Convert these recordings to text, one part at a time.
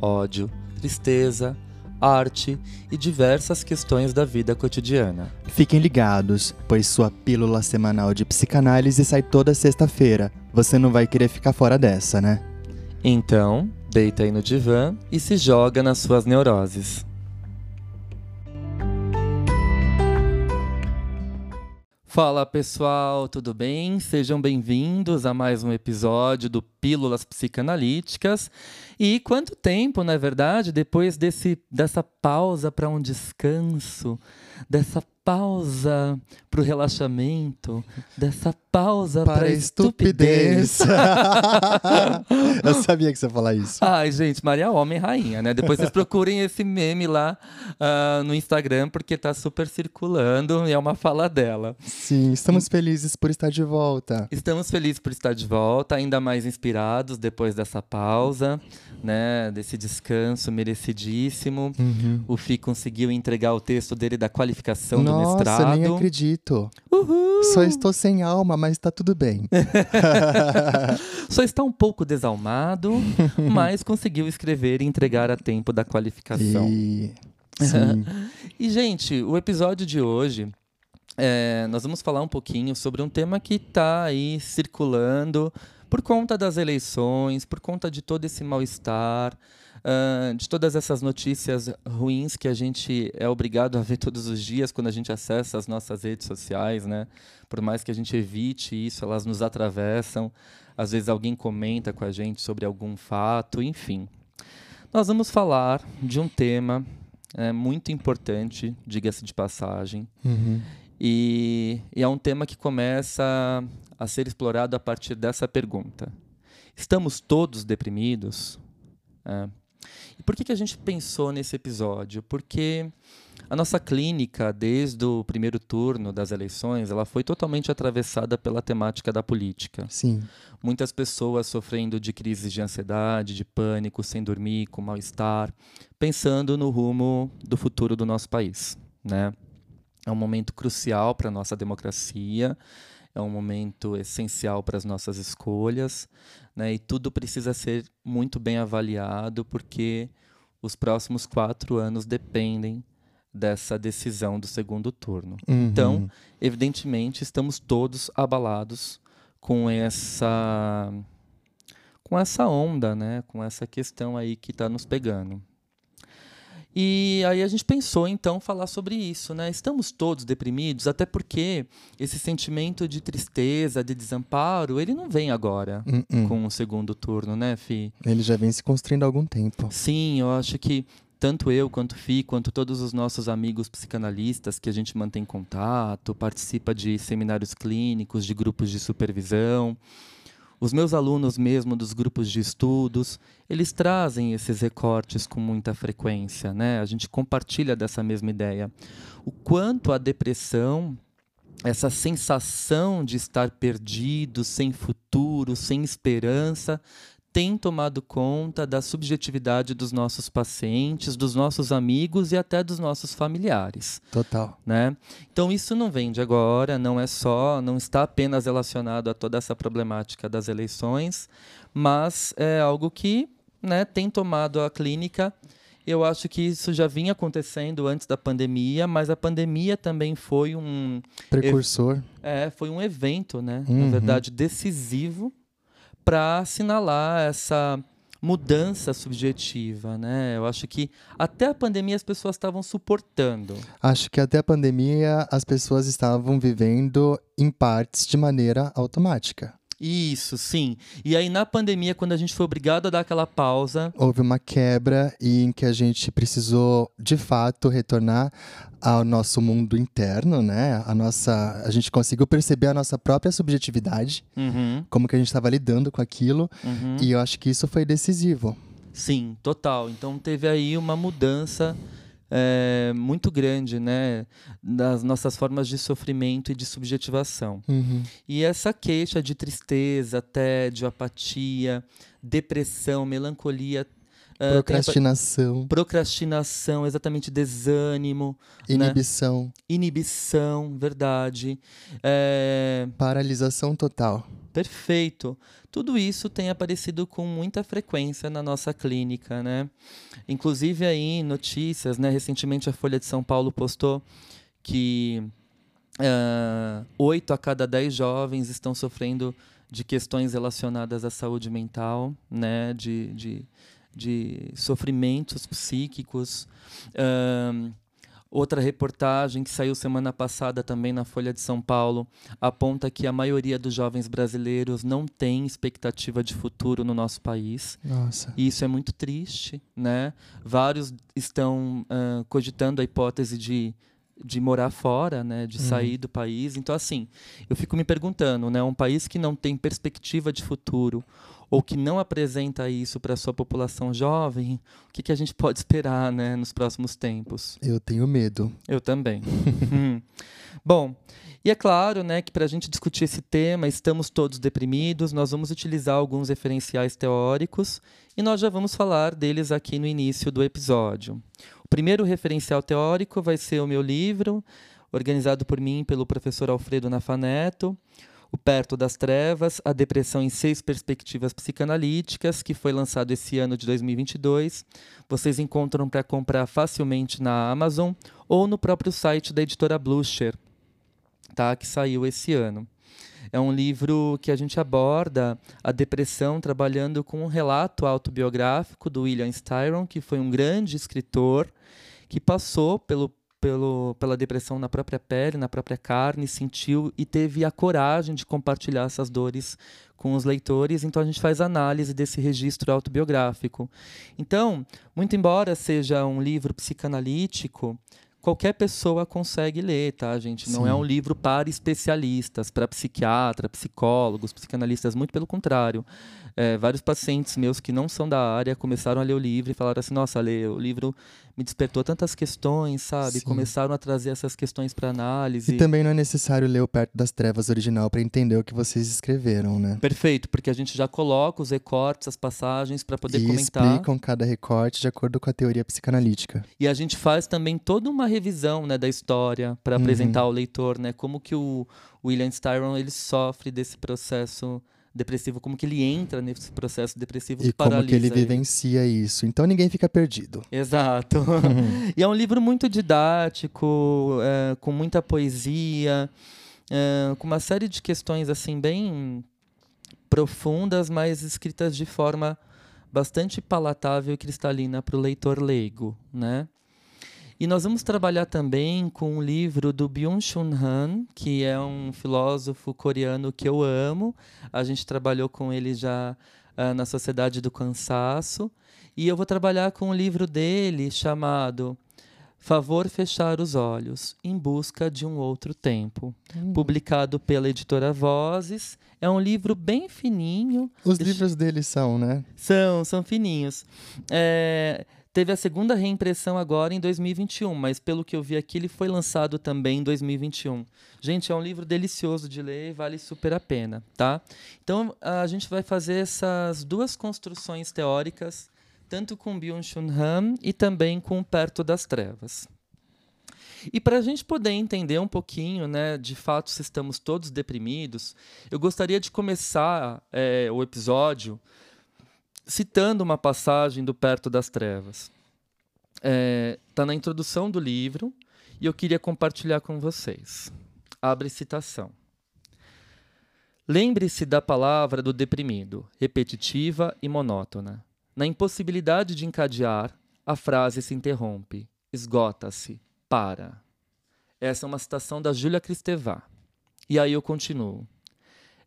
ódio, tristeza, arte e diversas questões da vida cotidiana. Fiquem ligados, pois sua pílula semanal de psicanálise sai toda sexta-feira. Você não vai querer ficar fora dessa, né? Então, deita aí no divã e se joga nas suas neuroses. Fala pessoal, tudo bem? Sejam bem-vindos a mais um episódio do Pílulas Psicanalíticas. E quanto tempo, na verdade, depois desse, dessa pausa para um descanso, dessa pausa para o relaxamento, dessa pausa para a estupidez. Eu sabia que você ia falar isso. Ai, gente, Maria Homem Rainha, né? Depois vocês procurem esse meme lá uh, no Instagram, porque tá super circulando e é uma fala dela. Sim, estamos felizes por estar de volta. Estamos felizes por estar de volta, ainda mais inspirados depois dessa pausa, né? Desse descanso merecidíssimo. Uhum. O Fi conseguiu entregar o texto dele da qualificação Nossa, do mestrado. Nossa, nem acredito. Uhul. Só estou sem alma, mas tá tudo bem. Só está um pouco desalmado, mas conseguiu escrever e entregar a tempo da qualificação. E... Sim. e, gente, o episódio de hoje é, nós vamos falar um pouquinho sobre um tema que está aí circulando por conta das eleições, por conta de todo esse mal-estar, uh, de todas essas notícias ruins que a gente é obrigado a ver todos os dias quando a gente acessa as nossas redes sociais, né? Por mais que a gente evite isso, elas nos atravessam. Às vezes alguém comenta com a gente sobre algum fato, enfim. Nós vamos falar de um tema é, muito importante, diga-se de passagem. Uhum. E, e é um tema que começa a ser explorado a partir dessa pergunta: Estamos todos deprimidos? É. E por que, que a gente pensou nesse episódio? Porque a nossa clínica, desde o primeiro turno das eleições, ela foi totalmente atravessada pela temática da política. Sim. Muitas pessoas sofrendo de crises de ansiedade, de pânico, sem dormir, com mal-estar, pensando no rumo do futuro do nosso país, né? É um momento crucial para a nossa democracia, é um momento essencial para as nossas escolhas, né? e tudo precisa ser muito bem avaliado, porque os próximos quatro anos dependem dessa decisão do segundo turno. Uhum. Então, evidentemente, estamos todos abalados com essa com essa onda, né? com essa questão aí que está nos pegando. E aí a gente pensou então falar sobre isso, né? Estamos todos deprimidos, até porque esse sentimento de tristeza, de desamparo, ele não vem agora uh -uh. com o segundo turno, né, Fi? Ele já vem se construindo há algum tempo. Sim, eu acho que tanto eu quanto Fi, quanto todos os nossos amigos psicanalistas que a gente mantém contato, participa de seminários clínicos, de grupos de supervisão, os meus alunos mesmo dos grupos de estudos, eles trazem esses recortes com muita frequência, né? A gente compartilha dessa mesma ideia. O quanto a depressão, essa sensação de estar perdido, sem futuro, sem esperança, tem tomado conta da subjetividade dos nossos pacientes, dos nossos amigos e até dos nossos familiares. Total. Né? Então isso não vem de agora, não é só, não está apenas relacionado a toda essa problemática das eleições, mas é algo que né, tem tomado a clínica. Eu acho que isso já vinha acontecendo antes da pandemia, mas a pandemia também foi um precursor. É, foi um evento, né? Uhum. Na verdade, decisivo para assinalar essa mudança subjetiva, né? Eu acho que até a pandemia as pessoas estavam suportando. Acho que até a pandemia as pessoas estavam vivendo em partes de maneira automática. Isso, sim. E aí na pandemia, quando a gente foi obrigado a dar aquela pausa, houve uma quebra em que a gente precisou de fato retornar ao nosso mundo interno, né? A nossa, a gente conseguiu perceber a nossa própria subjetividade, uhum. como que a gente estava lidando com aquilo, uhum. e eu acho que isso foi decisivo. Sim, total. Então teve aí uma mudança é, muito grande, né, das nossas formas de sofrimento e de subjetivação. Uhum. E essa queixa de tristeza, tédio, apatia, depressão, melancolia, uh, procrastinação, procrastinação, exatamente desânimo, né? inibição, né? inibição, verdade, é... paralisação total. Perfeito. Tudo isso tem aparecido com muita frequência na nossa clínica, né? Inclusive aí notícias, né? Recentemente a Folha de São Paulo postou que uh, oito a cada dez jovens estão sofrendo de questões relacionadas à saúde mental, né? De, de, de sofrimentos psíquicos. Uh, Outra reportagem que saiu semana passada também na Folha de São Paulo aponta que a maioria dos jovens brasileiros não tem expectativa de futuro no nosso país. Nossa. E isso é muito triste, né? Vários estão uh, cogitando a hipótese de de morar fora, né, de uhum. sair do país. Então assim, eu fico me perguntando, né, um país que não tem perspectiva de futuro, ou que não apresenta isso para a sua população jovem, o que, que a gente pode esperar né, nos próximos tempos? Eu tenho medo. Eu também. Hum. Bom, e é claro né, que para a gente discutir esse tema, estamos todos deprimidos, nós vamos utilizar alguns referenciais teóricos e nós já vamos falar deles aqui no início do episódio. O primeiro referencial teórico vai ser o meu livro, organizado por mim pelo professor Alfredo Nafaneto, o Perto das Trevas, A Depressão em Seis Perspectivas Psicanalíticas, que foi lançado esse ano de 2022. Vocês encontram para comprar facilmente na Amazon ou no próprio site da editora Blucher, tá? que saiu esse ano. É um livro que a gente aborda a depressão trabalhando com um relato autobiográfico do William Styron, que foi um grande escritor que passou pelo pelo, pela depressão na própria pele, na própria carne, sentiu e teve a coragem de compartilhar essas dores com os leitores. Então a gente faz análise desse registro autobiográfico. Então, muito embora seja um livro psicanalítico, qualquer pessoa consegue ler, tá, gente? Não é Sim. é um livro para especialistas, para psiquiatra, psicólogos, psicanalistas, muito pelo contrário. É, vários pacientes meus que não são da área começaram a ler o livro e falaram assim: nossa, lê, o livro me despertou tantas questões, sabe? Sim. Começaram a trazer essas questões para análise. E também não é necessário ler o Perto das Trevas original para entender o que vocês escreveram, né? Perfeito, porque a gente já coloca os recortes, as passagens para poder e comentar. explicam cada recorte de acordo com a teoria psicanalítica. E a gente faz também toda uma revisão, né, da história para uhum. apresentar ao leitor, né, como que o William Styron ele sofre desse processo depressivo, como que ele entra nesse processo depressivo e como que ele vivencia isso. Então ninguém fica perdido. Exato. Uhum. e é um livro muito didático, é, com muita poesia, é, com uma série de questões assim bem profundas, mas escritas de forma bastante palatável e cristalina para o leitor leigo, né? E nós vamos trabalhar também com um livro do Byung-Chun Han, que é um filósofo coreano que eu amo. A gente trabalhou com ele já uh, na Sociedade do Cansaço. E eu vou trabalhar com um livro dele chamado Favor Fechar os Olhos, em Busca de um Outro Tempo, hum. publicado pela editora Vozes. É um livro bem fininho. Os Deixa... livros dele são, né? São, são fininhos. É... Teve a segunda reimpressão agora em 2021, mas pelo que eu vi aqui, ele foi lançado também em 2021. Gente, é um livro delicioso de ler e vale super a pena, tá? Então, a gente vai fazer essas duas construções teóricas, tanto com Byung-Chun Han e também com Perto das Trevas. E para a gente poder entender um pouquinho, né, de fato, se estamos todos deprimidos, eu gostaria de começar é, o episódio citando uma passagem do Perto das Trevas. Está é, tá na introdução do livro e eu queria compartilhar com vocês. Abre citação. Lembre-se da palavra do deprimido, repetitiva e monótona. Na impossibilidade de encadear, a frase se interrompe, esgota-se, para. Essa é uma citação da Júlia Cristevá. E aí eu continuo.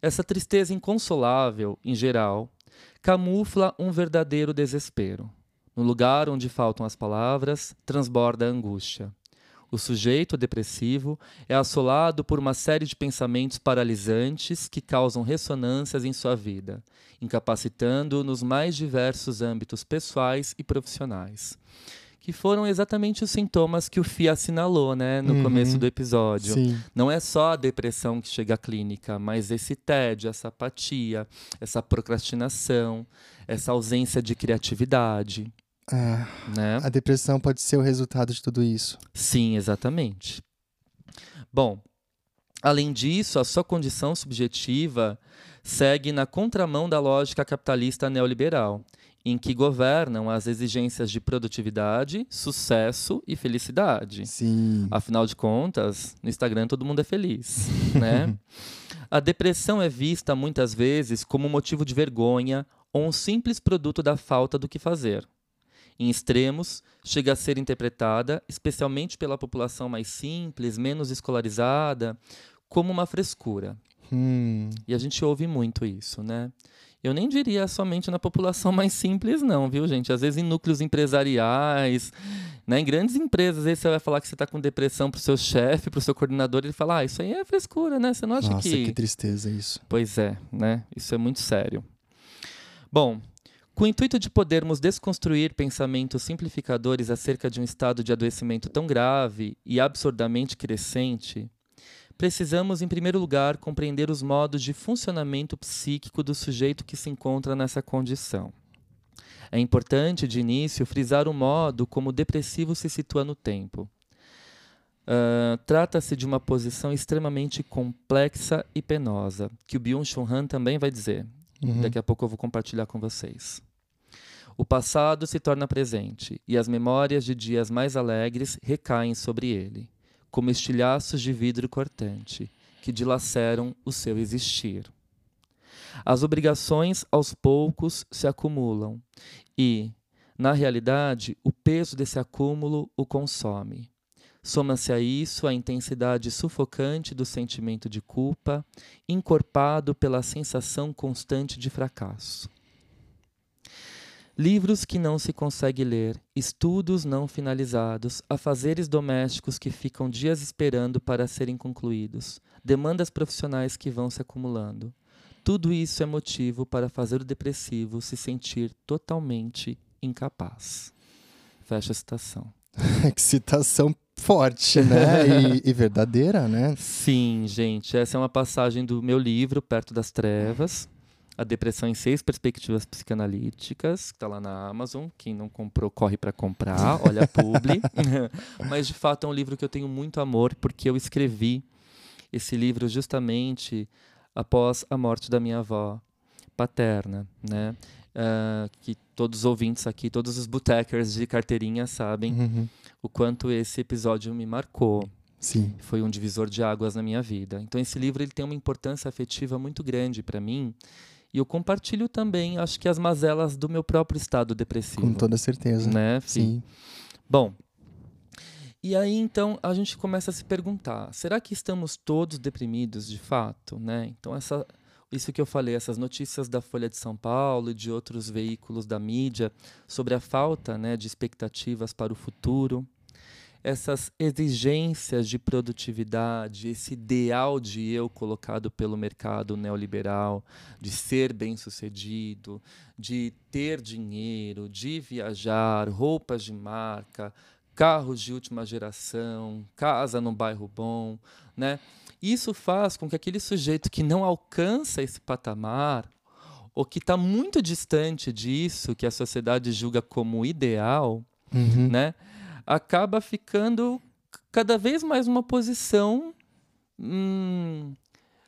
Essa tristeza inconsolável, em geral, camufla um verdadeiro desespero. No lugar onde faltam as palavras, transborda a angústia. O sujeito depressivo é assolado por uma série de pensamentos paralisantes que causam ressonâncias em sua vida, incapacitando-o nos mais diversos âmbitos pessoais e profissionais. Que foram exatamente os sintomas que o Fia assinalou né, no Uhum. começo do episódio. Sim. Não é só a depressão que chega à clínica, mas esse tédio, essa apatia, essa procrastinação, essa ausência de criatividade, Ah, né? a depressão pode ser o resultado de tudo isso. Sim, exatamente. Bom, além disso, a sua condição subjetiva segue na contramão da lógica capitalista neoliberal, em que governam as exigências de produtividade, sucesso e felicidade. Sim. Afinal de contas, no Instagram todo mundo é feliz, né? A depressão é vista muitas vezes como motivo de vergonha ou um simples produto da falta do que fazer. Em extremos, chega a ser interpretada, especialmente pela população mais simples, menos escolarizada, como uma frescura. Hum, E a gente ouve muito isso, né? Eu nem diria somente na população mais simples, não, viu, gente? Às vezes em núcleos empresariais, né? em grandes empresas, às vezes você vai falar que você está com depressão pro seu chefe, pro seu coordenador, ele fala, ah, isso aí é frescura, né? Você não acha nossa, que... que tristeza isso. Pois é, né? Isso é muito sério. Bom, com o intuito de podermos desconstruir pensamentos simplificadores acerca de um estado de adoecimento tão grave e absurdamente crescente, precisamos, em primeiro lugar, compreender os modos de funcionamento psíquico do sujeito que se encontra nessa condição. É importante, de início, frisar o modo como o depressivo se situa no tempo. Ah, Trata-se de uma posição extremamente complexa e penosa, que o Byung-Chul Han também vai dizer. Uhum. Daqui a pouco eu vou compartilhar com vocês. O passado se torna presente e as memórias de dias mais alegres recaem sobre ele, como estilhaços de vidro cortante que dilaceram o seu existir. As obrigações aos poucos se acumulam e, na realidade, o peso desse acúmulo o consome. Soma-se a isso a intensidade sufocante do sentimento de culpa, encorpado pela sensação constante de fracasso. Livros que não se consegue ler, estudos não finalizados, afazeres domésticos que ficam dias esperando para serem concluídos, demandas profissionais que vão se acumulando. Tudo isso é motivo para fazer o depressivo se sentir totalmente incapaz. Fecha a citação. que citação forte, né? E, e verdadeira, né? Sim, gente, essa é uma passagem do meu livro, Perto das Trevas. A Depressão em Seis Perspectivas Psicanalíticas, que está lá na Amazon. Quem não comprou, corre para comprar, olha a publi. Mas, de fato, é um livro que eu tenho muito amor, porque eu escrevi esse livro justamente após a morte da minha avó paterna, né? Ah, que todos os ouvintes aqui, todos os botecers de carteirinha sabem Uhum. o quanto esse episódio me marcou Sim. foi um divisor de águas na minha vida. Então esse livro ele tem uma importância afetiva muito grande para mim e eu compartilho também, acho que as mazelas do meu próprio estado depressivo, Com toda certeza. né? Fih? Sim. Bom, e aí então a gente começa a se perguntar: será que estamos todos deprimidos de fato, né? Então essa isso que eu falei, essas notícias da Folha de São Paulo e de outros veículos da mídia sobre a falta, né, de expectativas para o futuro, essas exigências de produtividade, esse ideal de eu colocado pelo mercado neoliberal, de ser bem-sucedido, de ter dinheiro, de viajar, roupas de marca, carros de última geração, casa num bairro bom, né? Isso faz com que aquele sujeito que não alcança esse patamar ou que está muito distante disso, que a sociedade julga como ideal, Uhum. né? Acaba ficando cada vez mais numa posição, hum,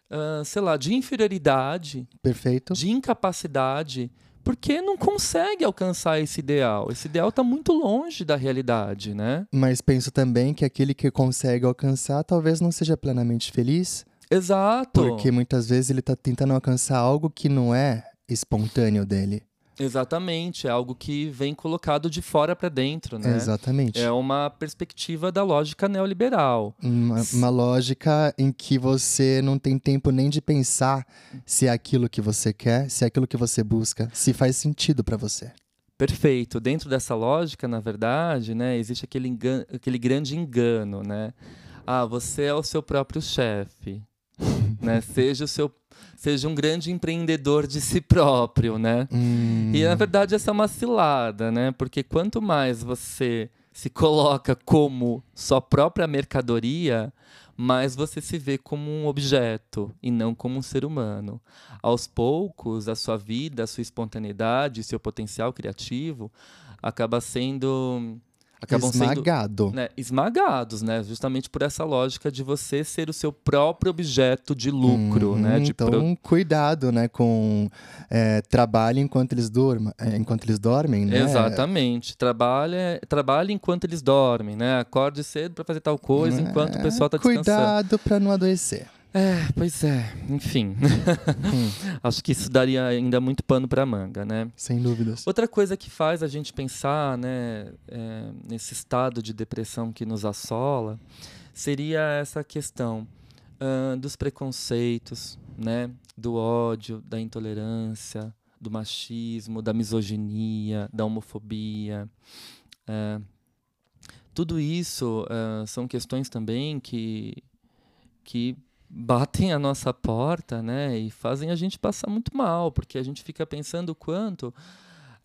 ah, sei lá, de inferioridade, Perfeito. de incapacidade, porque não consegue alcançar esse ideal. Esse ideal está muito longe da realidade, né? Mas penso também que aquele que consegue alcançar talvez não seja plenamente feliz, Exato. porque muitas vezes ele está tentando alcançar algo que não é espontâneo dele. Exatamente, é algo que vem colocado de fora para dentro, né? Exatamente. É uma perspectiva da lógica neoliberal. Uma, uma lógica em que você não tem tempo nem de pensar se é aquilo que você quer, se é aquilo que você busca, se faz sentido pra você. Perfeito. Dentro dessa lógica, na verdade, né, existe aquele, engano, aquele grande engano, né? Ah, você é o seu próprio chefe, né? Seja o seu seja um grande empreendedor de si próprio, né? Hum. E na verdade essa é uma cilada, né? Porque quanto mais você se coloca como sua própria mercadoria, mais você se vê como um objeto e não como um ser humano. Aos poucos, a sua vida, a sua espontaneidade, seu potencial criativo acaba sendo acabam Esmagado. sendo né, esmagados, né? Justamente por essa lógica de você ser o seu próprio objeto de lucro, Uhum, né? De então, pro- cuidado, né, com é, trabalho enquanto eles durmam, é, enquanto eles dormem, né? Exatamente. Trabalha, trabalha enquanto eles dormem, né? Acorde cedo para fazer tal coisa enquanto o pessoal está descansando. É, Cuidado para não adoecer. É, pois é. Enfim. Acho que isso daria ainda muito pano para manga, né? Sem dúvidas. Outra coisa que faz a gente pensar, né, é, nesse estado de depressão que nos assola, seria essa questão ah, dos preconceitos, né, do ódio, da intolerância, do machismo, da misoginia, da homofobia. É, tudo isso ah, são questões também que, que batem a nossa porta, né, e fazem a gente passar muito mal, porque a gente fica pensando o quanto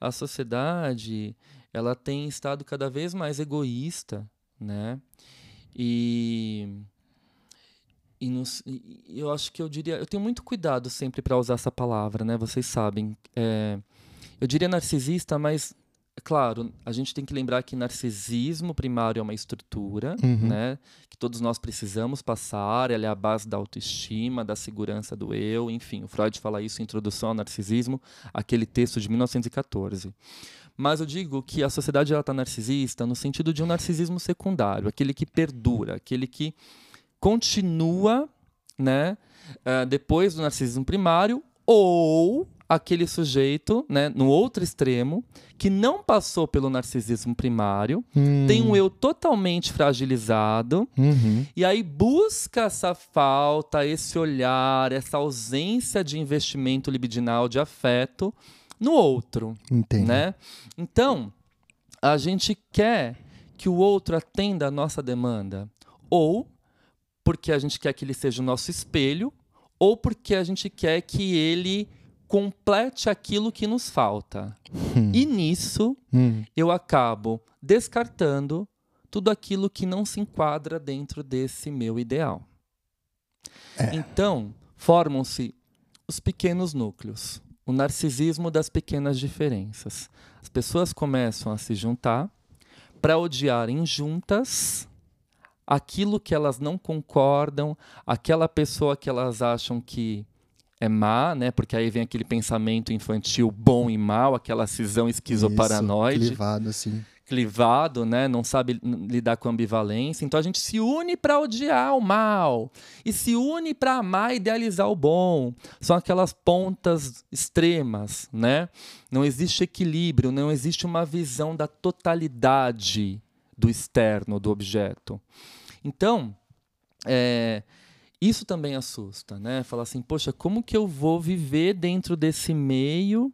a sociedade ela tem estado cada vez mais egoísta, né, e e, nos- eu acho que eu diria, eu tenho muito cuidado sempre para usar essa palavra, né? Vocês sabem, é, eu diria narcisista, mas claro, a gente tem que lembrar que narcisismo primário é uma estrutura, Uhum. né? Que todos nós precisamos passar, ela é a base da autoestima, da segurança do eu, enfim, o Freud fala isso em Introdução ao Narcisismo, aquele texto de 1914. Mas eu digo que a sociedade está narcisista no sentido de um narcisismo secundário, aquele que perdura, aquele que continua, né, ah, depois do narcisismo primário, ou aquele sujeito, né, no outro extremo, que não passou pelo narcisismo primário, Hum, tem um eu totalmente fragilizado, uhum. e aí busca essa falta, esse olhar, essa ausência de investimento libidinal, de afeto no outro Entendo. né? Então, a gente quer que o outro atenda a nossa demanda, ou porque a gente quer que ele seja o nosso espelho, ou porque a gente quer que ele complete aquilo que nos falta. E nisso, Hum, eu acabo descartando tudo aquilo que não se enquadra dentro desse meu ideal. Então, formam-se os pequenos núcleos, o narcisismo das pequenas diferenças. As pessoas começam a se juntar para odiarem juntas aquilo que elas não concordam, aquela pessoa que elas acham que é má, né? Porque aí vem aquele pensamento infantil bom e mal, aquela cisão esquizoparanoide Isso, clivado, assim. clivado, né? Não sabe lidar com ambivalência. Então a gente se une para odiar o mal e se une para amar e idealizar o bom. São aquelas pontas extremas, né? Não existe equilíbrio, não existe uma visão da totalidade do externo, do objeto. Então, é, isso também assusta, né? Falar assim, poxa, como que eu vou viver dentro desse meio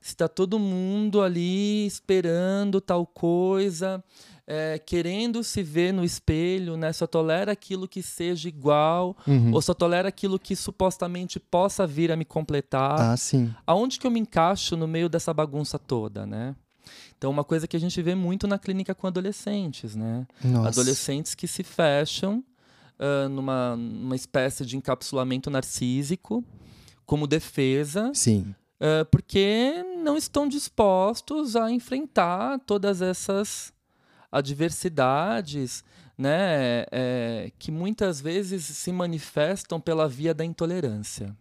se está todo mundo ali esperando tal coisa, é, querendo se ver no espelho, né? Só tolera aquilo que seja igual, Uhum. ou só tolera aquilo que supostamente possa vir a me completar. Ah, sim. Aonde que eu me encaixo no meio dessa bagunça toda, né? Então, uma coisa que a gente vê muito na clínica com adolescentes, né? Nossa. Adolescentes que se fecham ah, numa, numa espécie de encapsulamento narcísico como defesa Sim. ah, porque não estão dispostos a enfrentar todas essas adversidades né, é, que muitas vezes se manifestam pela via da intolerância.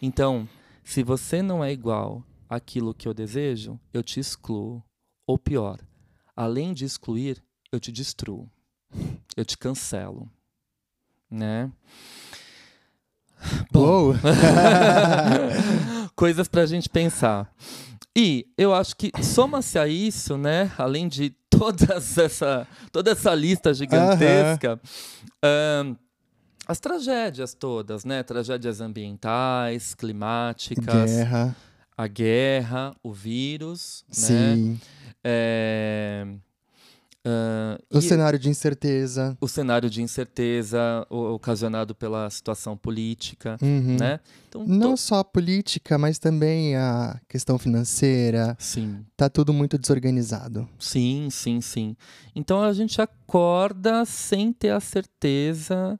Então, se você não é igual àquilo que eu desejo, eu te excluo. Ou pior, além de excluir, eu te destruo. Eu te cancelo. Né? Uou! Coisas pra gente pensar. E eu acho que soma-se a isso, né? Além de todas essa, toda essa lista gigantesca, ahn, as tragédias todas, né? Tragédias ambientais, climáticas, Guerra. a guerra, o vírus, né? Sim. É, ah, O cenário de incerteza. o cenário de incerteza o- ocasionado pela situação política, Uhum. né? Então, Não to- só a política, mas também a questão financeira. sim, Tá tudo muito desorganizado. sim, sim, sim. Então a gente acorda sem ter a certeza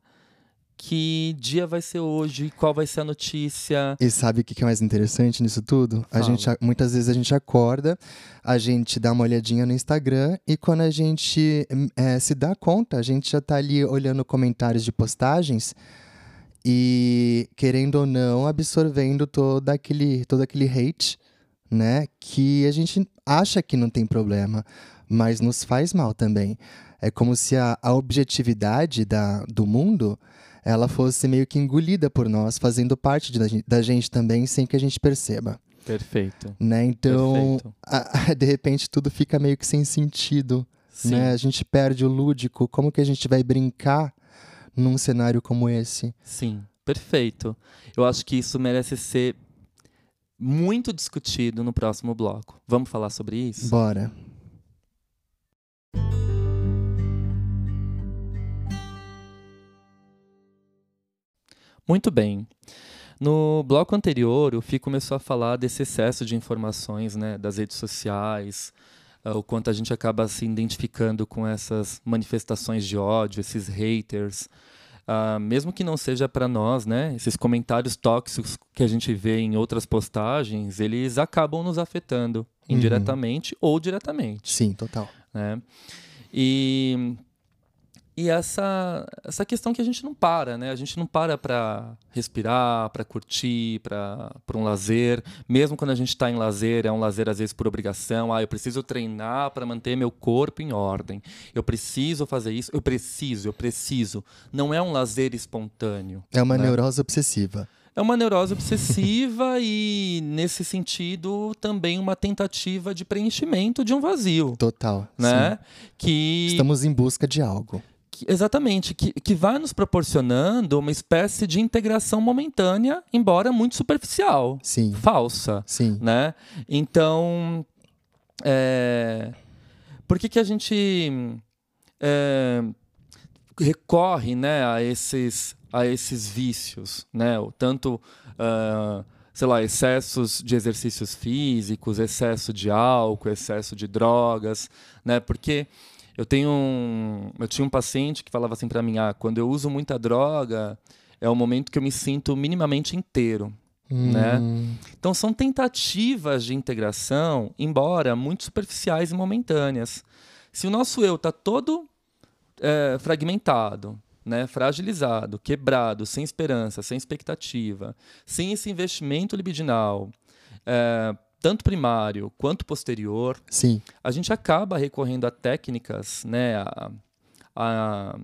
que dia vai ser hoje, qual vai ser a notícia. E sabe o que é mais interessante nisso tudo? A Fala. gente, a- muitas vezes a gente acorda, a gente dá uma olhadinha no Instagram e quando a gente hum, eh, se dá conta, a gente já tá ali olhando comentários de postagens e, querendo ou não, absorvendo todo aquele, todo aquele hate, né? Que a gente acha que não tem problema, mas nos faz mal também. É como se a, a objetividade da, do mundo ela fosse meio que engolida por nós, fazendo parte de- da gen- da gente também, sem que a gente perceba. Perfeito. Né? Então, Perfeito. a- de repente, tudo fica meio que sem sentido. Sim. Né? A gente perde o lúdico. Como que a gente vai brincar num cenário como esse? Sim, perfeito. Eu acho que isso merece ser muito discutido no próximo bloco. Vamos falar sobre isso? Bora. Muito bem. No bloco anterior, o Fih começou a falar desse excesso de informações né, das redes sociais, ah, o quanto a gente acaba se identificando com essas manifestações de ódio, esses haters. Ah, mesmo que não seja para nós, né, esses comentários tóxicos que a gente vê em outras postagens, eles acabam nos afetando indiretamente ou diretamente Sim, total. né? E, e essa, essa questão que a gente não para, né? A gente não para para respirar, para curtir, para um lazer. Mesmo quando a gente está em lazer, é um lazer às vezes por obrigação. Ah, eu preciso treinar para manter meu corpo em ordem. Eu preciso fazer isso. Eu preciso, eu preciso. Não é um lazer espontâneo. É uma né? neurose obsessiva. É uma neurose obsessiva e, nesse sentido, também uma tentativa de preenchimento de um vazio Total. né? sim. Que, Estamos em busca de algo. Que- exatamente que, que vai nos proporcionando uma espécie de integração momentânea, embora muito superficial, Sim. falsa, Sim. né? Então, é, por que que a gente é, recorre, né, a esses a esses vícios, né? O Tanto ah, sei lá, excessos de exercícios físicos, excesso de álcool, excesso de drogas, né? Porque eu tenho um, eu tinha um paciente que falava assim para mim, ah, quando eu uso muita droga, é o momento que eu me sinto minimamente inteiro. Né? Hum, Então são tentativas de integração, embora muito superficiais e momentâneas. Se o nosso eu está todo é, fragmentado, né, fragilizado, quebrado, sem esperança, sem expectativa, sem esse investimento libidinal, é, tanto primário quanto posterior, Sim. a gente acaba recorrendo a técnicas, né, a, a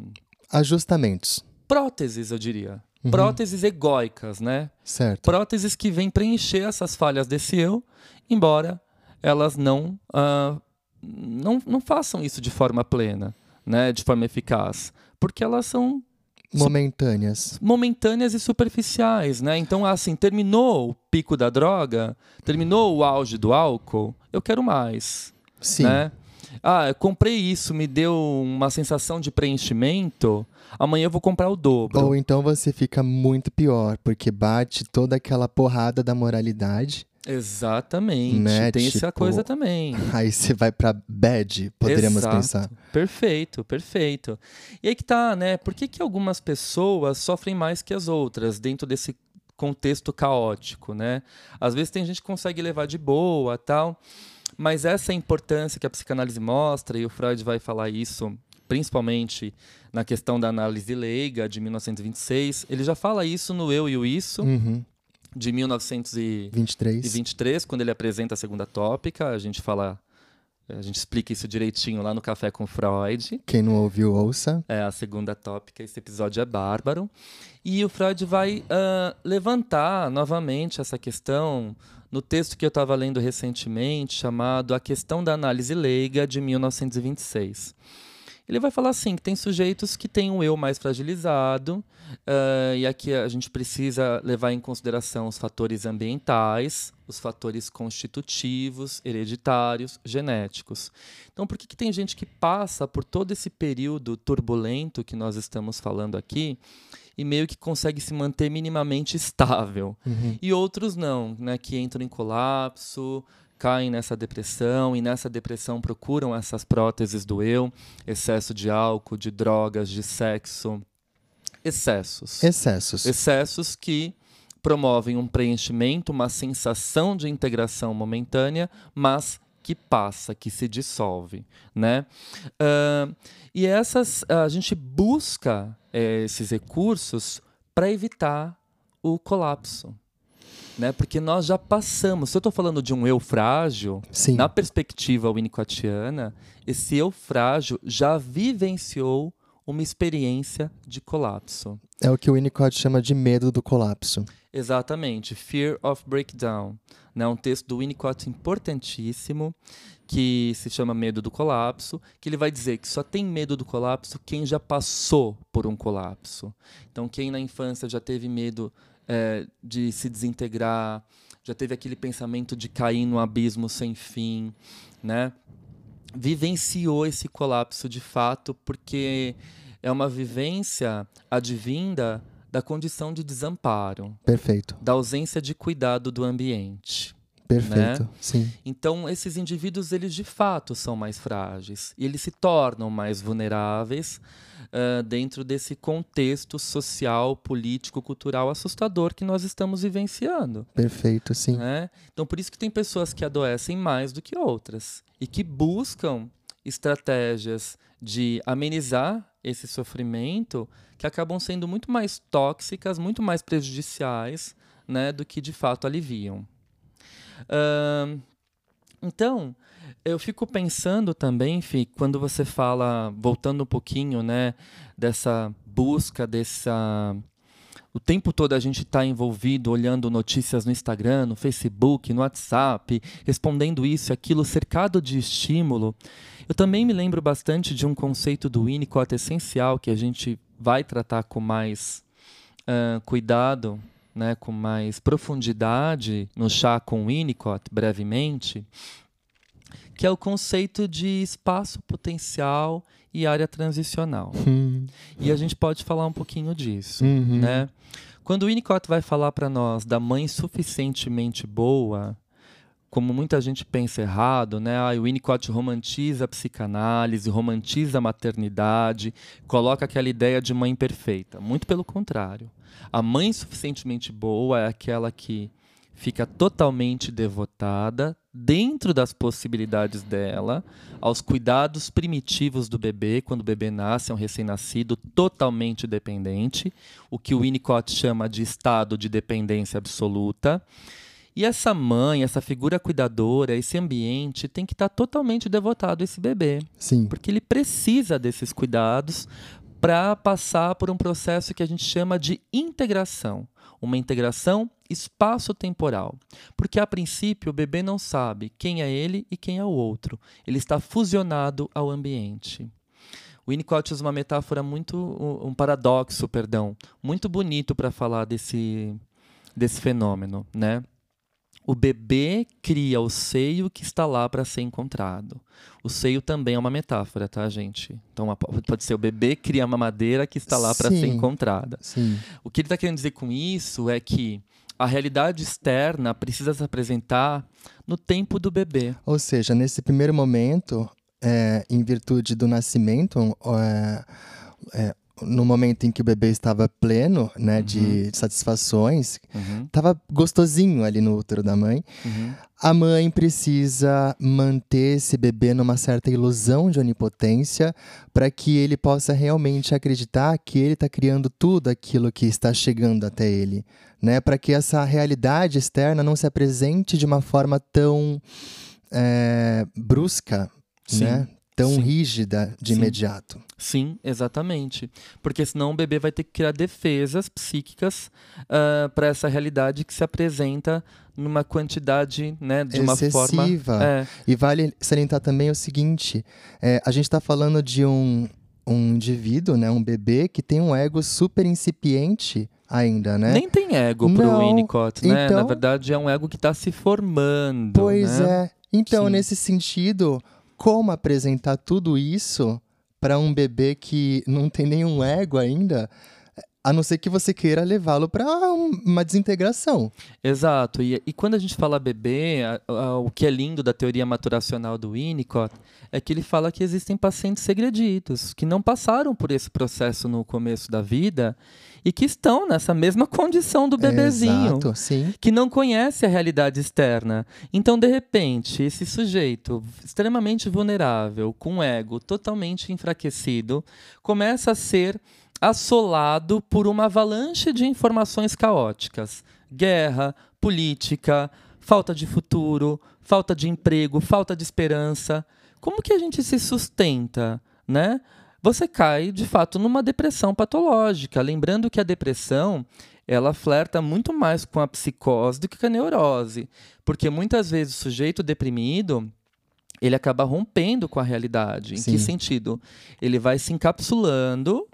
Ajustamentos. próteses, eu diria. Uhum. Próteses egóicas, né? Certo. próteses que vêm preencher essas falhas desse eu, embora elas não, ah, não, não façam isso de forma plena, né, de forma eficaz, porque elas são Momentâneas. momentâneas e superficiais, né? Então, assim, terminou o pico da droga, terminou o auge do álcool, eu quero mais, Sim. né? Ah, eu comprei isso, me deu uma sensação de preenchimento, amanhã eu vou comprar o dobro. Ou então você fica muito pior, porque bate toda aquela porrada da moralidade. Exatamente, Né, tem essa tipo, coisa também. Aí você vai pra bad, poderíamos Exato. pensar. Perfeito, perfeito. E aí que tá, né? Por que, que algumas pessoas sofrem mais que as outras dentro desse contexto caótico, né? Às vezes tem gente que consegue levar de boa, tal, mas essa importância que a psicanálise mostra e o Freud vai falar isso principalmente na questão da análise leiga de 1926, ele já fala isso no Eu e o Isso Uhum. de 1923 23. quando ele apresenta a segunda tópica, a gente fala a gente explica isso direitinho lá no Café com Freud. Quem não ouviu, ouça. É a segunda tópica, esse episódio é bárbaro. E o Freud vai ah, levantar novamente essa questão no texto que eu estava lendo recentemente, chamado A Questão da Análise Leiga, de 1926. Ele vai falar assim que tem sujeitos que têm um eu mais fragilizado uh, e aqui a gente precisa levar em consideração os fatores ambientais, os fatores constitutivos, hereditários, genéticos. Então, por que, que tem gente que passa por todo esse período turbulento que nós estamos falando aqui e meio que consegue se manter minimamente estável. Uhum. E outros não, né, que entram em colapso, caem nessa depressão e nessa depressão procuram essas próteses do eu, excesso de álcool, de drogas, de sexo, excessos. Excessos. Excessos que promovem um preenchimento, uma sensação de integração momentânea, mas que passa, que se dissolve, né? Uh, e essas a gente busca é, esses recursos para evitar o colapso. Né? Porque nós já passamos. Se eu estou falando de um eu frágil, Sim. na perspectiva winnicottiana, esse eu frágil já vivenciou uma experiência de colapso. É o que o Winnicott chama de medo do colapso. Exatamente, Fear of Breakdown. Né? Um texto do Winnicott importantíssimo, que se chama Medo do Colapso, que ele vai dizer que só tem medo do colapso quem já passou por um colapso. Então, quem na infância já teve medo é, de se desintegrar, já teve aquele pensamento de cair no abismo sem fim, né? vivenciou esse colapso de fato, porque é uma vivência advinda da condição de desamparo. Perfeito. Da ausência de cuidado do ambiente. Perfeito, né? sim. Então, esses indivíduos, eles de fato são mais frágeis. E eles se tornam mais vulneráveis uh, dentro desse contexto social, político, cultural assustador que nós estamos vivenciando. Perfeito, sim. Né? Então, por isso que tem pessoas que adoecem mais do que outras. E que buscam estratégias de amenizar esse sofrimento que acabam sendo muito mais tóxicas, muito mais prejudiciais né, do que de fato aliviam. Uh, então, eu fico pensando também, Fih, quando você fala, voltando um pouquinho, né, dessa busca, dessa. O tempo todo a gente está envolvido olhando notícias no Instagram, no Facebook, no WhatsApp, respondendo isso e aquilo, cercado de estímulo. Eu também me lembro bastante de um conceito do Winnicott essencial que a gente vai tratar com mais uh, cuidado né, com mais profundidade no chá com Winnicott, brevemente, que é o conceito de espaço potencial e área transicional. Hum. E a gente pode falar um pouquinho disso. Uhum. Né? Quando o Winnicott vai falar para nós da mãe suficientemente boa, como muita gente pensa errado, né? Ah, o Winnicott romantiza a psicanálise, romantiza a maternidade, coloca aquela ideia de mãe perfeita. Muito pelo contrário. A mãe suficientemente boa é aquela que fica totalmente devotada, dentro das possibilidades dela, aos cuidados primitivos do bebê, quando o bebê nasce, é um recém-nascido totalmente dependente, o que o Winnicott chama de estado de dependência absoluta. E essa mãe, essa figura cuidadora, esse ambiente tem que estar totalmente devotado a esse bebê. Sim. Porque ele precisa desses cuidados para passar por um processo que a gente chama de integração. Uma integração espaço-temporal. Porque, a princípio, o bebê não sabe quem é ele e quem é o outro. Ele está fusionado ao ambiente. O Winnicott usa uma metáfora muito, um paradoxo, perdão, muito bonito para falar desse, desse fenômeno, né? O bebê cria o seio que está lá para ser encontrado. O seio também é uma metáfora, tá, gente? Então pode ser o bebê cria uma madeira que está lá para ser encontrada. Sim. O que ele está querendo dizer com isso é que a realidade externa precisa se apresentar no tempo do bebê. Ou seja, nesse primeiro momento, é, em virtude do nascimento, é, é, no momento em que o bebê estava pleno, né, uhum. de satisfações, estava uhum. gostosinho ali no útero da mãe. Uhum. A mãe precisa manter esse bebê numa certa ilusão de onipotência para que ele possa realmente acreditar que ele está criando tudo aquilo que está chegando até ele, né? Para que essa realidade externa não se apresente de uma forma tão é, brusca, Sim. né? Tão Sim. rígida de Sim. imediato. Sim, exatamente. Porque senão o bebê vai ter que criar defesas psíquicas uh, para essa realidade que se apresenta numa quantidade, né, de uma forma Excessiva. É, E vale salientar também o seguinte: é, a gente está falando de um um indivíduo, né, um bebê que tem um ego super incipiente ainda, né? Nem tem ego pro Não, Winnicott, né? então- Na verdade, é um ego que está se formando. Pois né? é. Então, Sim. nesse sentido, como apresentar tudo isso para um bebê que não tem nenhum ego ainda, a não ser que você queira levá-lo para uma desintegração. Exato. E, e quando a gente fala bebê, a- a- o que é lindo da teoria maturacional do Winnicott é que ele fala que existem pacientes segreditos, que não passaram por esse processo no começo da vida e que estão nessa mesma condição do bebezinho. Exato, sim. que não conhece a realidade externa. Então, de repente, esse sujeito extremamente vulnerável, com o ego totalmente enfraquecido, começa a ser assolado por uma avalanche de informações caóticas: guerra, política, falta de futuro, falta de emprego, falta de esperança. Como que a gente se sustenta, né? Você cai, de fato, numa depressão patológica. Lembrando que a depressão ela flerta muito mais com a psicose do que com a neurose. Porque muitas vezes o sujeito deprimido ele acaba rompendo com a realidade. Em Sim. que sentido? Ele vai se encapsulando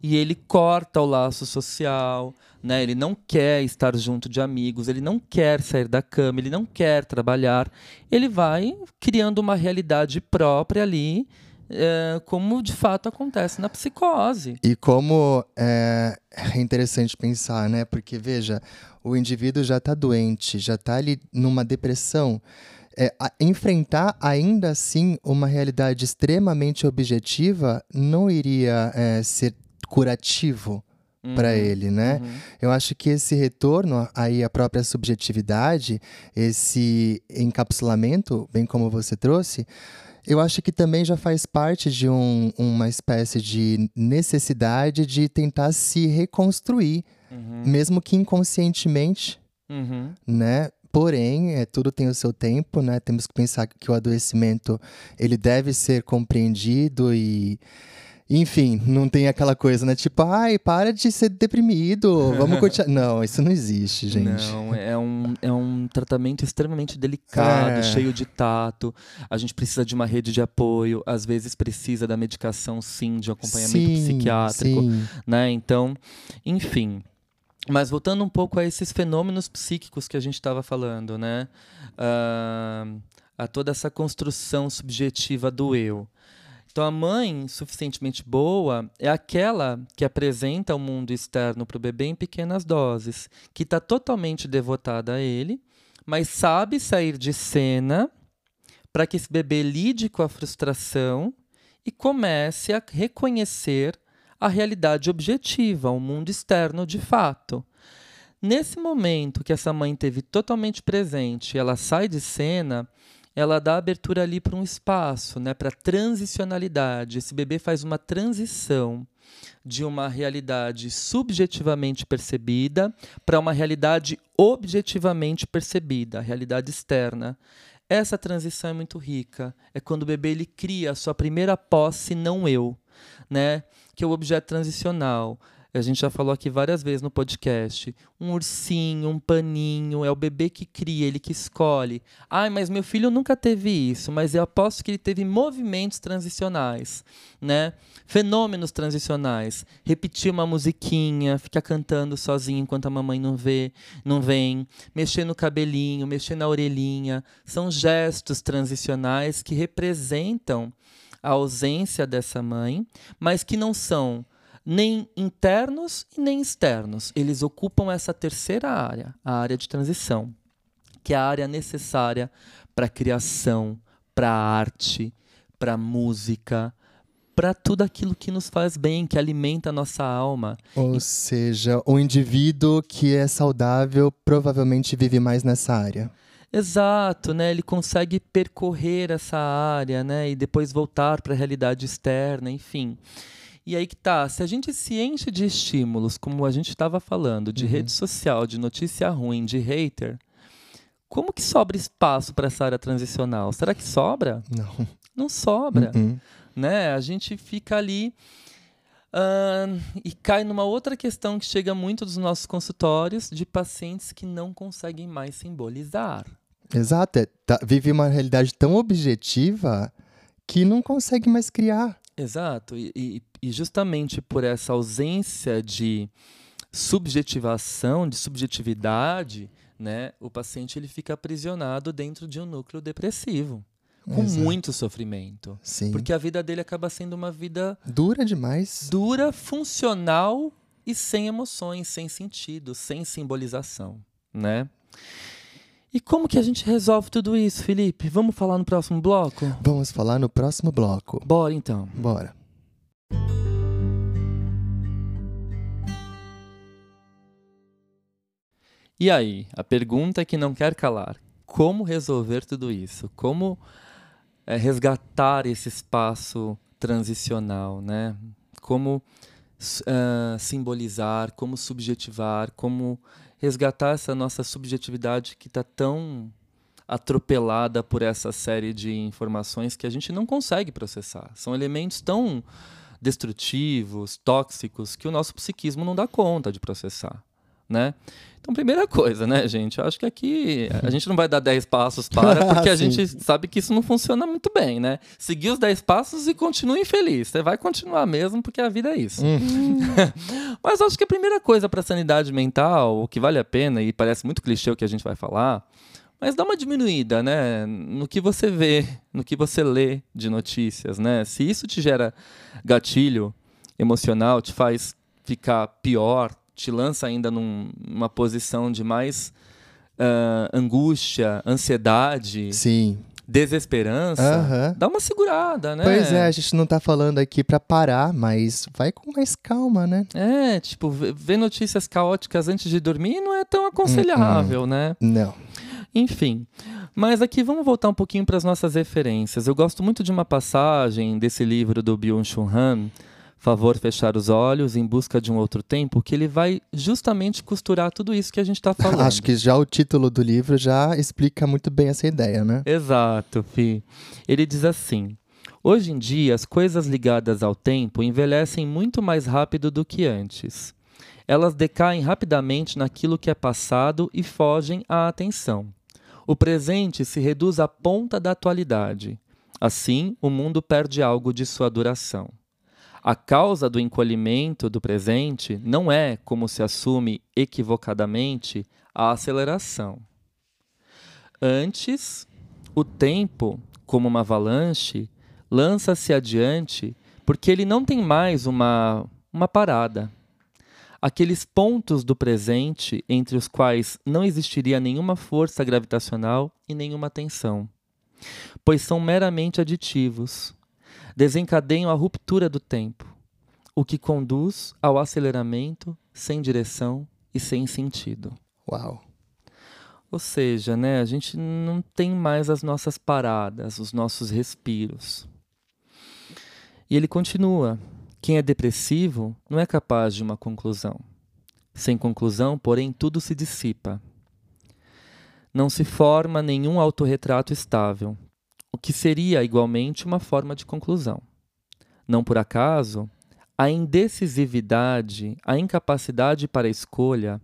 e ele corta o laço social, né? Ele não quer estar junto de amigos, ele não quer sair da cama, ele não quer trabalhar. Ele vai criando uma realidade própria ali, eh, como de fato acontece na psicose. E como é, é interessante pensar, né? Porque, veja, o indivíduo já está doente, já está ali numa depressão. É, a- enfrentar ainda assim uma realidade extremamente objetiva não iria é, ser curativo para Uhum, ele, né? uhum. Eu acho que esse retorno aí à própria subjetividade, esse encapsulamento, bem como você trouxe, eu acho que também já faz parte de um- uma espécie de necessidade de tentar se reconstruir, Uhum, mesmo que inconscientemente, uhum. né? Porém, é, tudo tem o seu tempo, né? Temos que pensar que o adoecimento ele deve ser compreendido e enfim, não tem aquela coisa, né? Tipo, ai, para de ser deprimido, vamos continuar. Não, isso não existe, gente. Não, é um, é um tratamento extremamente delicado, É. cheio de tato. A gente precisa de uma rede de apoio, às vezes precisa da medicação, sim, de acompanhamento Sim, psiquiátrico, sim. né? Então, enfim. Mas voltando um pouco a esses fenômenos psíquicos que a gente estava falando, né? Ah, a toda essa construção subjetiva do eu. Então, a mãe suficientemente boa é aquela que apresenta o mundo externo para o bebê em pequenas doses, que está totalmente devotada a ele, mas sabe sair de cena para que esse bebê lide com a frustração e comece a reconhecer a realidade objetiva, o mundo externo de fato. Nesse momento que essa mãe teve totalmente presente, ela sai de cena, ela dá abertura ali para um espaço, né, para transicionalidade. Esse bebê faz uma transição de uma realidade subjetivamente percebida para uma realidade objetivamente percebida, a realidade externa. Essa transição é muito rica. É quando o bebê ele cria a sua primeira posse não eu, né? Que é o objeto transicional. A gente já falou aqui várias vezes no podcast. Um ursinho, um paninho, é o bebê que cria, ele que escolhe. Ai, mas meu filho nunca teve isso, mas eu aposto que ele teve movimentos transicionais, né? Fenômenos transicionais. Repetir uma musiquinha, ficar cantando sozinho enquanto a mamãe não vê, não vem, mexer no cabelinho, mexer na orelhinha. São gestos transicionais que representam a ausência dessa mãe, mas que não são nem internos e nem externos. Eles ocupam essa terceira área, a área de transição, que é a área necessária para a criação, para a arte, para a música, para tudo aquilo que nos faz bem, que alimenta a nossa alma. Ou seja, o indivíduo que é saudável provavelmente vive mais nessa área. Exato, né? Ele consegue percorrer essa área, né? E depois voltar para a realidade externa, enfim. E aí que tá, se a gente se enche de estímulos, como a gente estava falando, de Uhum. rede social, de notícia ruim, de hater, como que sobra espaço para essa área transicional? Será que sobra? Não. Não sobra, Uh-uh. né? A gente fica ali ahn, e cai numa outra questão que chega muito dos nossos consultórios de pacientes que não conseguem mais simbolizar. Exato. é, tá- vive uma realidade tão objetiva que não consegue mais criar. Exato. E, e, e justamente por essa ausência de subjetivação, de subjetividade, né, o paciente ele fica aprisionado dentro de um núcleo depressivo com Exato. muito sofrimento. Sim. Porque a vida dele acaba sendo uma vida dura demais. Dura, funcional e sem emoções, sem sentido, sem simbolização, né? E como que a gente resolve tudo isso, Felipe? Vamos falar no próximo bloco? Vamos falar no próximo bloco. Bora então. Bora. E aí, a pergunta que não quer calar: como resolver tudo isso? Como é, resgatar esse espaço transicional, né? Como uh, simbolizar, como subjetivar, como resgatar essa nossa subjetividade que está tão atropelada por essa série de informações que a gente não consegue processar. São elementos tão destrutivos, tóxicos, que o nosso psiquismo não dá conta de processar né? Então, primeira coisa, né, gente? Eu acho que aqui a gente não vai dar 10 passos para, porque a gente sabe que isso não funciona muito bem, né? Seguir os 10 passos e continue infeliz. Você vai continuar mesmo, porque a vida é isso. Uhum. Mas acho que a primeira coisa para a sanidade mental, o que vale a pena, e parece muito clichê o que a gente vai falar, mas dá uma diminuída, né? No que você vê, no que você lê de notícias, né? Se isso te gera gatilho emocional, te faz ficar pior, te lança ainda num, numa posição de mais uh, angústia, ansiedade. Sim. Desesperança, dá uma segurada, né? Pois é, a gente não tá falando aqui para parar, mas vai com mais calma, né? É, tipo, ver notícias caóticas antes de dormir não é tão aconselhável, uh -uh. né? Não. Enfim, mas aqui vamos voltar um pouquinho para as nossas referências. Eu gosto muito de uma passagem desse livro do Byung-Chul Han, favor fechar os olhos em busca de um outro tempo, que ele vai justamente costurar tudo isso que a gente está falando. Acho que já o título do livro já explica muito bem essa ideia, né? Exato, Fi. Ele diz assim: Hoje em dia, as coisas ligadas ao tempo envelhecem muito mais rápido do que antes. Elas decaem rapidamente naquilo que é passado e fogem à atenção. O presente se reduz à ponta da atualidade. Assim, o mundo perde algo de sua duração. A causa do encolhimento do presente não é, como se assume equivocadamente, a aceleração. Antes, o tempo, como uma avalanche, lança-se adiante porque ele não tem mais uma, uma parada. Aqueles pontos do presente entre os quais não existiria nenhuma força gravitacional e nenhuma tensão, pois são meramente aditivos desencadeiam a ruptura do tempo, o que conduz ao aceleramento sem direção e sem sentido. Uau! Ou seja, né, a gente não tem mais as nossas paradas, os nossos respiros. E ele continua: quem é depressivo não é capaz de uma conclusão. Sem conclusão, porém, tudo se dissipa. Não se forma nenhum autorretrato estável, o que seria igualmente uma forma de conclusão. Não por acaso, a indecisividade, a incapacidade para a escolha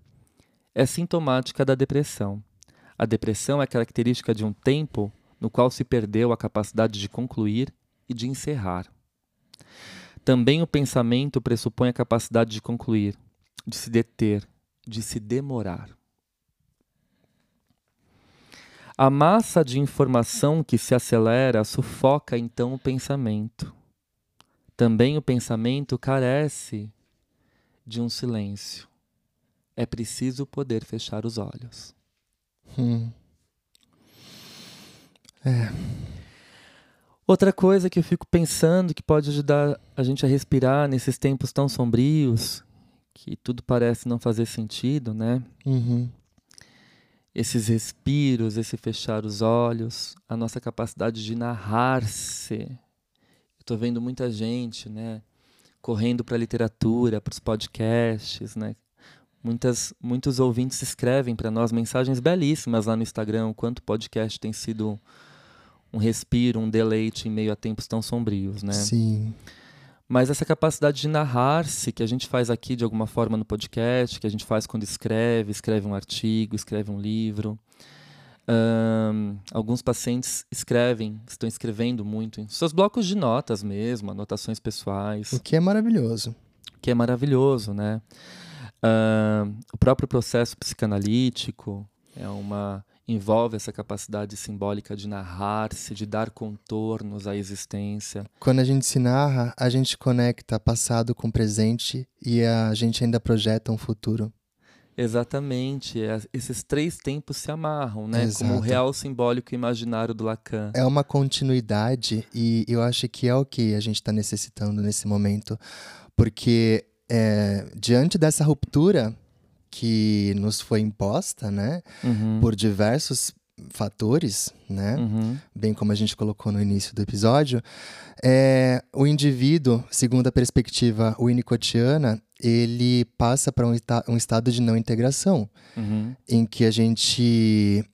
é sintomática da depressão. A depressão é característica de um tempo no qual se perdeu a capacidade de concluir e de encerrar. Também o pensamento pressupõe a capacidade de concluir, de se deter, de se demorar. A massa de informação que se acelera sufoca então o pensamento. Também o pensamento carece de um silêncio. É preciso poder fechar os olhos. Hum. É. Outra coisa que eu fico pensando que pode ajudar a gente a respirar nesses tempos tão sombrios, que tudo parece não fazer sentido, né? Uhum esses respiros, esse fechar os olhos, a nossa capacidade de narrar-se. Estou vendo muita gente, né, correndo para a literatura, para os podcasts, né? Muitas, muitos ouvintes escrevem para nós mensagens belíssimas lá no Instagram, o quanto o podcast tem sido um respiro, um deleite em meio a tempos tão sombrios, né? Sim. Mas essa capacidade de narrar-se, que a gente faz aqui de alguma forma no podcast, que a gente faz quando escreve, escreve um artigo, escreve um livro, um, alguns pacientes escrevem, estão escrevendo muito em seus blocos de notas mesmo, anotações pessoais. O que é maravilhoso. O que é maravilhoso, né? Uh, o próprio processo psicanalítico é uma envolve essa capacidade simbólica de narrar-se, de dar contornos à existência. Quando a gente se narra, a gente conecta passado com presente e a gente ainda projeta um futuro. Exatamente. Esses três tempos se amarram, né? Exato. Como o real simbólico imaginário do Lacan. É uma continuidade e eu acho que é o que a gente está necessitando nesse momento. Porque é, diante dessa ruptura, que nos foi imposta, né, uhum. por diversos fatores, né, uhum. bem como a gente colocou no início do episódio, é, o indivíduo, segundo a perspectiva winnicottiana, ele passa para um, um, estado de não integração, uhum. em que a gente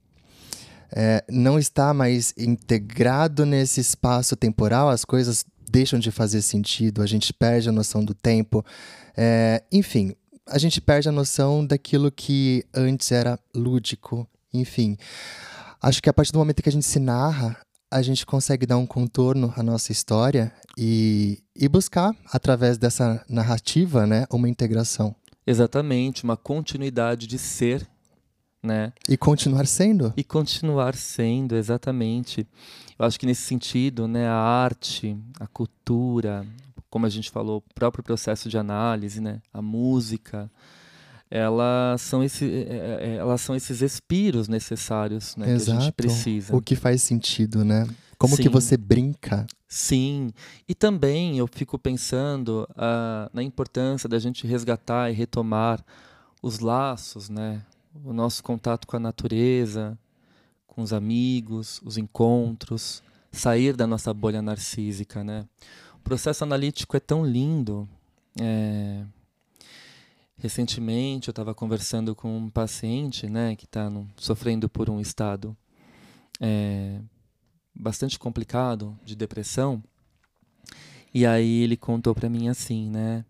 é, não está mais integrado nesse espaço temporal, as coisas deixam de fazer sentido, a gente perde a noção do tempo, é, enfim, a gente perde a noção daquilo que antes era lúdico, enfim. Acho que a partir do momento que a gente se narra, a gente consegue dar um contorno à nossa história e, e buscar, através dessa narrativa, né, uma integração. Exatamente, uma continuidade de ser, né? E continuar sendo. E continuar sendo, exatamente. Eu acho que nesse sentido, né, a arte, a cultura, como a gente falou, o próprio processo de análise, né? a música, elas são, esse, é, é, é, elas são esses expiros necessários né? que a gente precisa. O que faz sentido, né? Como Sim. que você brinca? Sim. E também eu fico pensando uh, na importância da gente resgatar e retomar os laços, né? O nosso contato com a natureza, com os amigos, os encontros, sair da nossa bolha narcísica, né? Processo analítico é tão lindo. É... Recentemente eu estava conversando com um paciente né, que está sofrendo por um estado é, bastante complicado de depressão. E aí ele contou para mim assim, né?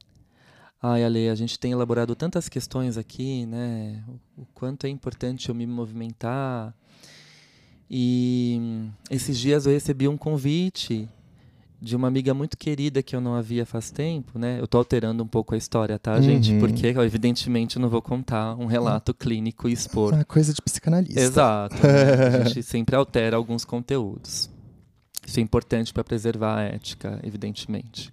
Ai, Ale, a gente tem elaborado tantas questões aqui, né? O, o quanto é importante eu me movimentar. E esses dias eu recebi um convite de uma amiga muito querida que eu não havia faz tempo, né? Eu tô alterando um pouco a história, tá, uhum. gente? Porque, evidentemente, eu não vou contar um relato clínico e expor. É coisa de psicanalista. Exato. Né? A gente sempre altera alguns conteúdos. Isso é importante para preservar a ética, evidentemente.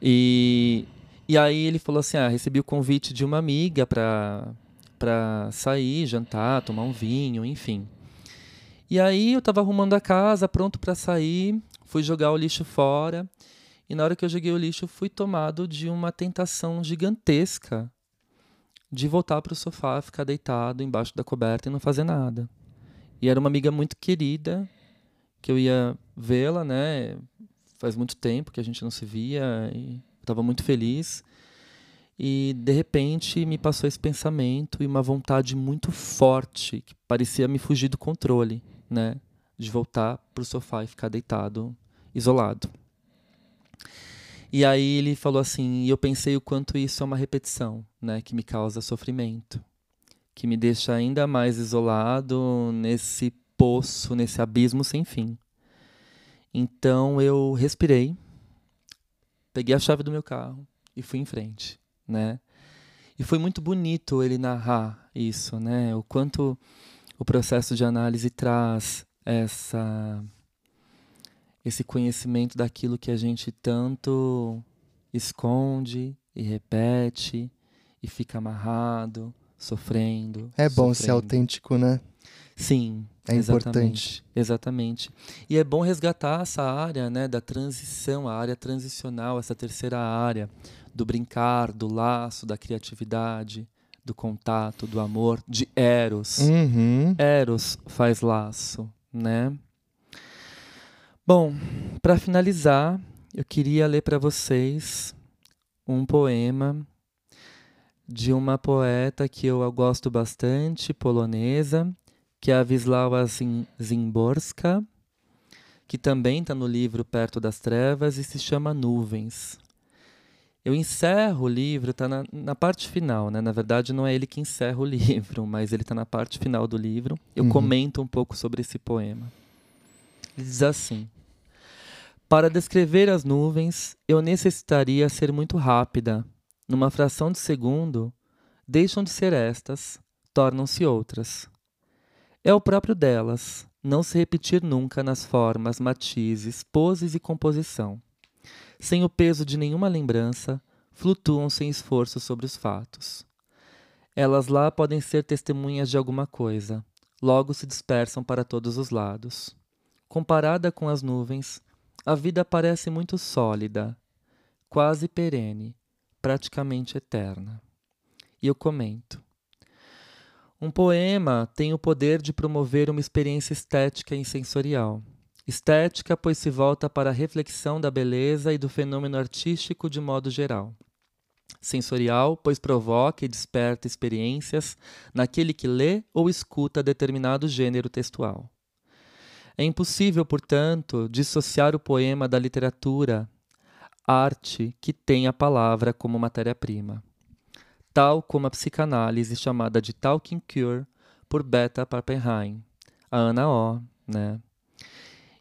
E, e aí ele falou assim: ah, recebi o convite de uma amiga para para sair, jantar, tomar um vinho, enfim. E aí eu estava arrumando a casa, pronto para sair, fui jogar o lixo fora. E na hora que eu joguei o lixo, fui tomado de uma tentação gigantesca de voltar para o sofá, ficar deitado embaixo da coberta e não fazer nada. E era uma amiga muito querida, que eu ia vê-la, né? Faz muito tempo que a gente não se via e estava muito feliz. E de repente me passou esse pensamento e uma vontade muito forte que parecia me fugir do controle, né? De voltar para o sofá e ficar deitado, isolado. E aí ele falou assim, e eu pensei o quanto isso é uma repetição, né, que me causa sofrimento, que me deixa ainda mais isolado nesse poço, nesse abismo sem fim. Então eu respirei, peguei a chave do meu carro e fui em frente, né? E foi muito bonito ele narrar isso, né? O quanto o processo de análise traz essa esse conhecimento daquilo que a gente tanto esconde e repete e fica amarrado, sofrendo. É bom sofrendo. ser autêntico, né? Sim, é exatamente, importante. Exatamente. E é bom resgatar essa área, né, da transição, a área transicional, essa terceira área do brincar, do laço, da criatividade, do contato, do amor, de eros. Uhum. Eros faz laço, né? Bom, para finalizar, eu queria ler para vocês um poema de uma poeta que eu gosto bastante, polonesa, que é a Wisława Zimborska, que também está no livro Perto das Trevas e se chama Nuvens. Eu encerro o livro, está na, na, parte final, né? Na verdade, não é ele que encerra o livro, mas ele está na parte final do livro. Eu uhum. comento um pouco sobre esse poema. Ele diz assim: Para descrever as nuvens, eu necessitaria ser muito rápida. Numa fração de segundo, deixam de ser estas, tornam-se outras. É o próprio delas, não se repetir nunca nas formas, matizes, poses e composição. Sem o peso de nenhuma lembrança, flutuam sem esforço sobre os fatos. Elas lá podem ser testemunhas de alguma coisa, logo se dispersam para todos os lados. Comparada com as nuvens, a vida parece muito sólida, quase perene, praticamente eterna. E eu comento. Um poema tem o poder de promover uma experiência estética e sensorial. Estética, pois se volta para a reflexão da beleza e do fenômeno artístico de modo geral. Sensorial, pois provoca e desperta experiências naquele que lê ou escuta determinado gênero textual. É impossível, portanto, dissociar o poema da literatura, arte que tem a palavra como matéria-prima tal como a psicanálise chamada de Talking Cure por Beta Pappenheim, a Ana O. Né?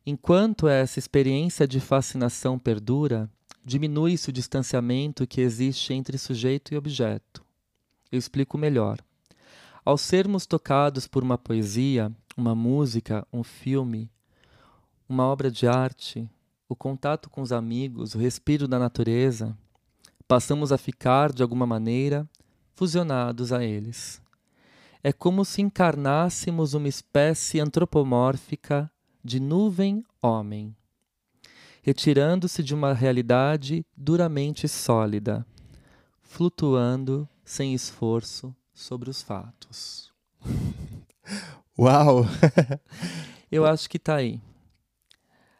Enquanto essa experiência de fascinação perdura, diminui-se o distanciamento que existe entre sujeito e objeto. Eu explico melhor. Ao sermos tocados por uma poesia, uma música, um filme, uma obra de arte, o contato com os amigos, o respiro da natureza, passamos a ficar, de alguma maneira, fusionados a eles. É como se encarnássemos uma espécie antropomórfica de nuvem-homem, retirando-se de uma realidade duramente sólida, flutuando sem esforço sobre os fatos. Uau! Eu acho que está aí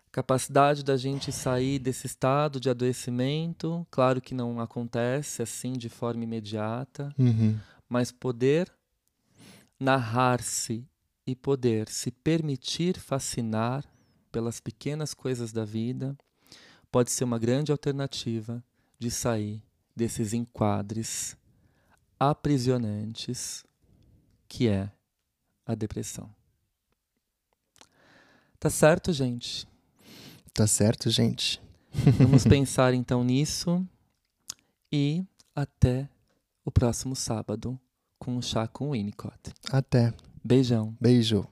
capacidade da gente sair desse estado de adoecimento, claro que não acontece assim de forma imediata, uhum. mas poder narrar-se e poder se permitir fascinar pelas pequenas coisas da vida pode ser uma grande alternativa de sair desses enquadres aprisionantes que é a depressão. Tá certo, gente? Tá certo, gente? Vamos pensar então nisso e até o próximo sábado com o chá com o Winnicott. Até. Beijão. Beijo.